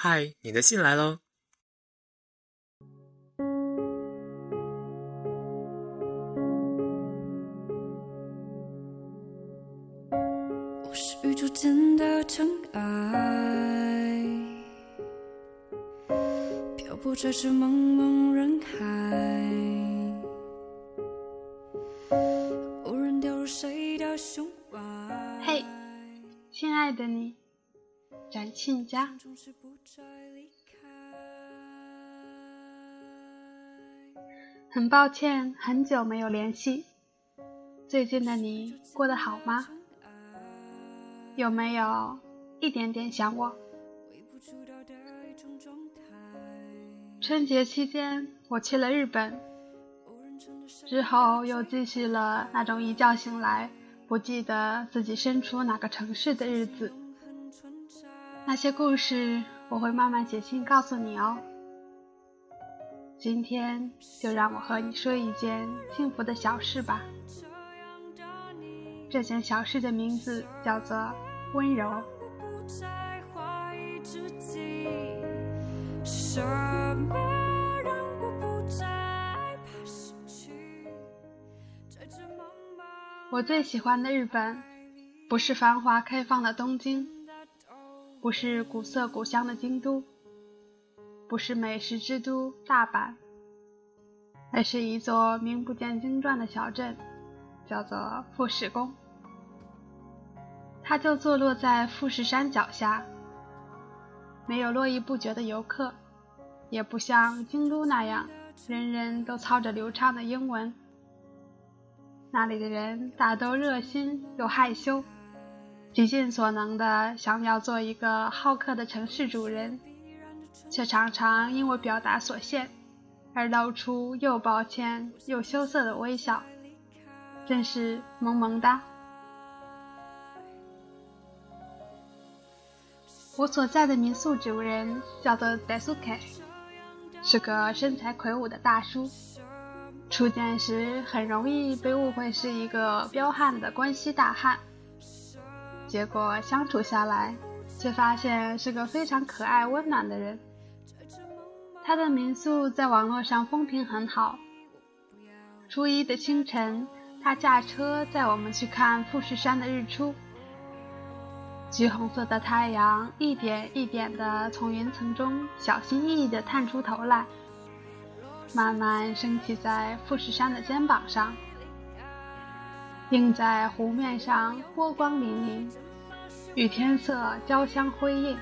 嗨，你的信来喽。我是宇宙间的尘埃，漂泊在这茫茫人海，亲家。很抱歉，很久没有联系。最近的你过得好吗？有没有一点点想我？春节期间我去了日本，之后又继续了那种一觉醒来不记得自己身处哪个城市的日子。那些故事我会慢慢写信告诉你哦。今天就让我和你说一件幸福的小事吧。这件小事的名字叫做温柔。我最喜欢的日本，不是繁华开放的东京，不是古色古香的京都，不是美食之都大阪，而是一座名不见经传的小镇，叫做富士宫。它就坐落在富士山脚下，没有络绎不绝的游客，也不像京都那样人人都操着流畅的英文。那里的人大都热心又害羞，极尽所能的想要做一个好客的城市主人，却常常因为表达所限而露出又抱歉又羞涩的微笑，真是萌萌哒。我所在的民宿主人叫做 Desuke，是个身材魁梧的大叔。初见时很容易被误会是一个彪悍的关西大汉，结果相处下来，却发现是个非常可爱温暖的人。他的民宿在网络上风评很好。初一的清晨，他驾车载我们去看富士山的日出。橘红色的太阳一点一点地从云层中小心翼翼地探出头来，慢慢升起在富士山的肩膀上，映在湖面上，波光粼粼，与天色交相辉映。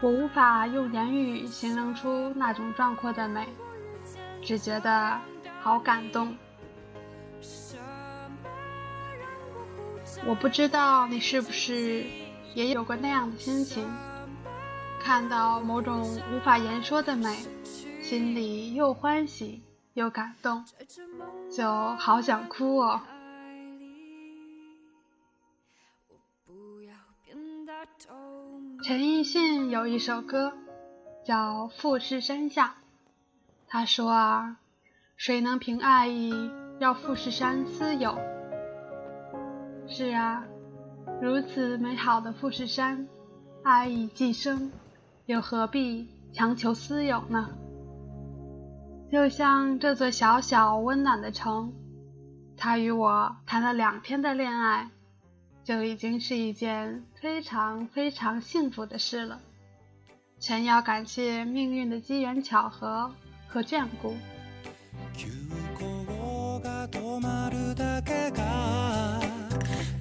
我无法用言语形容出那种壮阔的美，只觉得好感动。我不知道你是不是也有过那样的心情，看到某种无法言说的美，心里又欢喜又感动，就好想哭哦。陈奕迅有一首歌叫《富士山下》，他说啊，谁能凭爱意要富士山私有？是啊，如此美好的富士山，爱意既生，又何必强求私有呢？就像这座小小温暖的城，他与我谈了两天的恋爱，就已经是一件非常非常幸福的事了。全要感谢命运的机缘巧合和眷顾。急行が止まるだけが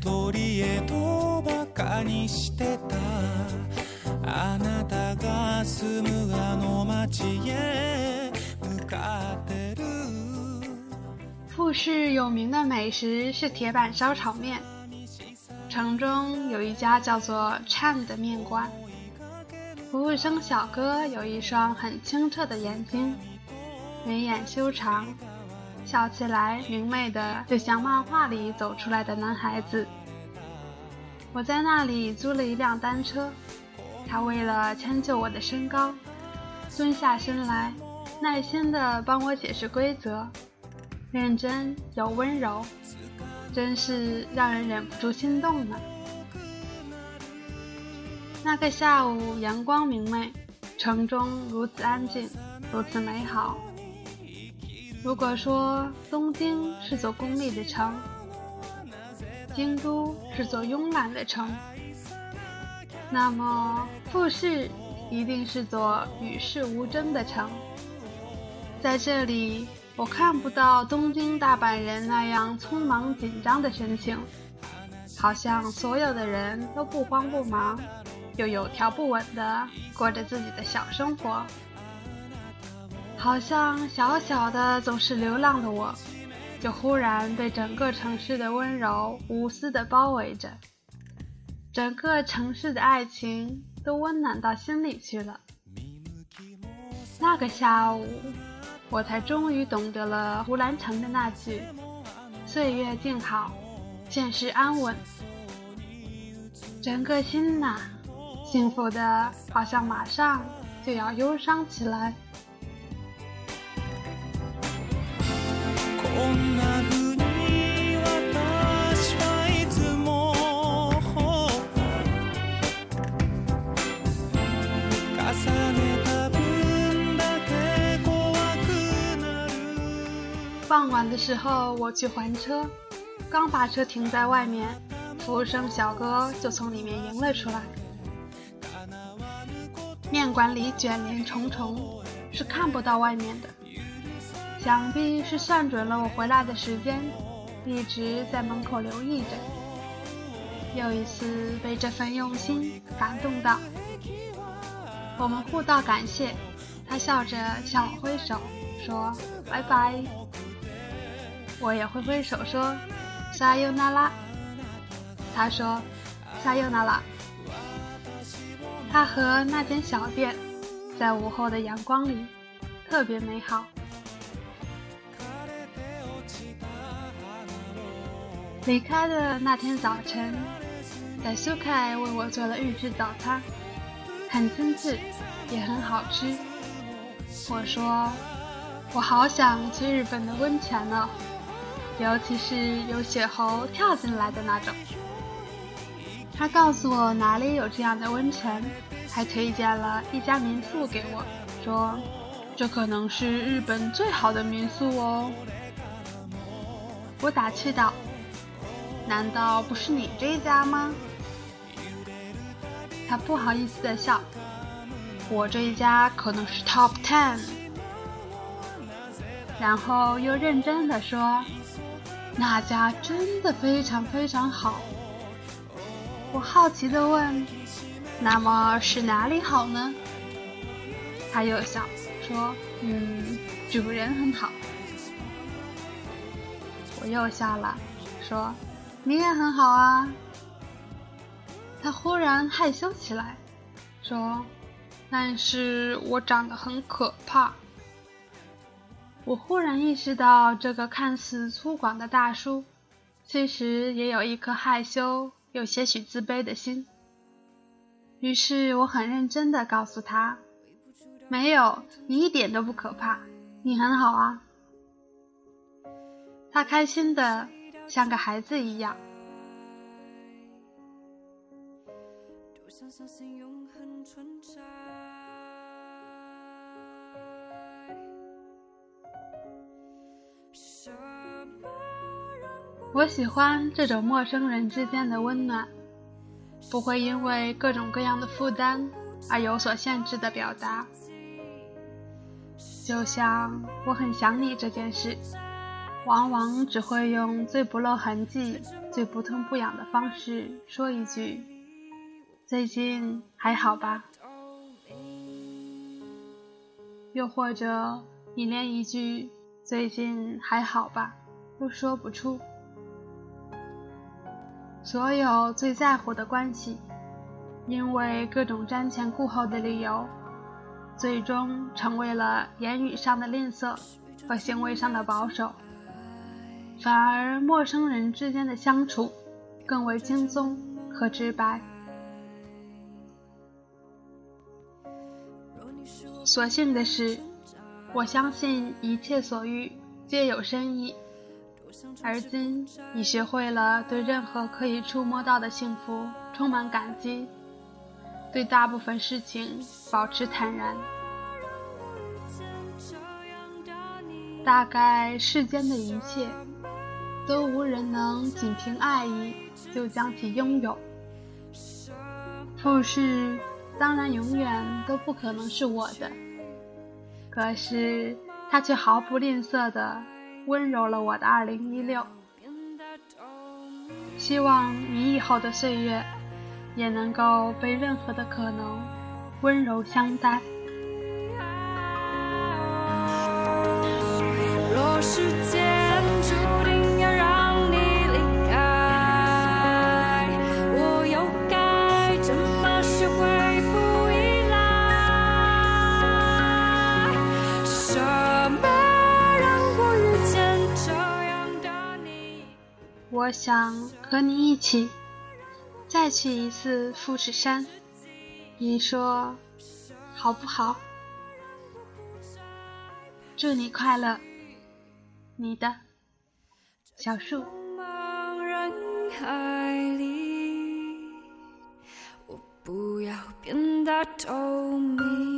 鳥へとバカにしてたあなたが住むあの街へ向かってる富士有名的美食是铁板烧炒面， 城中有一家叫做 Chan 的面馆，服务生小哥有一双很清澈的眼睛，眉眼修长，笑起来明媚的就像漫画里走出来的男孩子。我在那里租了一辆单车，他为了迁就我的身高，蹲下身来，耐心地帮我解释规则，认真又温柔，真是让人忍不住心动呢。那个下午阳光明媚，城中如此安静，如此美好。如果说东京是座功利的城，京都是座慵懒的城，那么富士一定是座与世无争的城。在这里，我看不到东京大阪人那样匆忙紧张的神情，好像所有的人都不慌不忙。又有条不紊地过着自己的小生活，好像小小的总是流浪的我，就忽然被整个城市的温柔无私地包围着，整个城市的爱情都温暖到心里去了。那个下午，我才终于懂得了胡兰成的那句：“岁月静好，现世安稳。”整个心呐。幸福的，好像马上就要忧伤起来。傍晚的时候，我去还车，刚把车停在外面，服务生小哥就从里面迎了出来。面馆里卷帘重重，是看不到外面的。想必是算准了我回来的时间，一直在门口留意着。又一次被这份用心感动到，我们互道感谢。他笑着向我挥手，说：“拜拜。”我也挥挥手说：“沙尤那拉。”他说：“沙尤那拉。”他和那间小店，在午后的阳光里，特别美好。离开的那天早晨，在苏凯为我做了预制早餐，很精致，也很好吃。我说，我好想去日本的温泉呢，尤其是有雪猴跳进来的那种。他告诉我哪里有这样的温泉，还推荐了一家民宿给我，说这可能是日本最好的民宿哦。我打趣道：“难道不是你这家吗？”他不好意思的笑：“我这一家可能是 Top Ten。”然后又认真的说：“那家真的非常非常好。”我好奇地问：“那么是哪里好呢？”他又笑说：“嗯，主人很好。”我又笑了，说：“你也很好啊。”他忽然害羞起来，说：“但是我长得很可怕。”我忽然意识到，这个看似粗犷的大叔，其实也有一颗害羞。有些许自卑的心，于是我很认真的告诉他：“没有，你一点都不可怕，你很好啊。”他开心的像个孩子一样。我喜欢这种陌生人之间的温暖，不会因为各种各样的负担而有所限制的表达。就像我很想你这件事，往往只会用最不露痕迹、最不痛不痒的方式说一句：“最近还好吧？”又或者你连一句“最近还好吧”都说不出。所有最在乎的关系，因为各种瞻前顾后的理由，最终成为了言语上的吝啬和行为上的保守，反而陌生人之间的相处更为轻松和直白。所幸的是，我相信一切所遇皆有深意。而今你学会了对任何可以触摸到的幸福充满感激，对大部分事情保持坦然。大概世间的一切，都无人能仅凭爱意就将其拥有。富士当然永远都不可能是我的，可是他却毫不吝啬地温柔了我的二零一六。希望你以后的岁月，也能够被任何的可能温柔相待。想和你一起再去一次富士山，你说好不好？祝你快乐。你的小树。不要变得透明。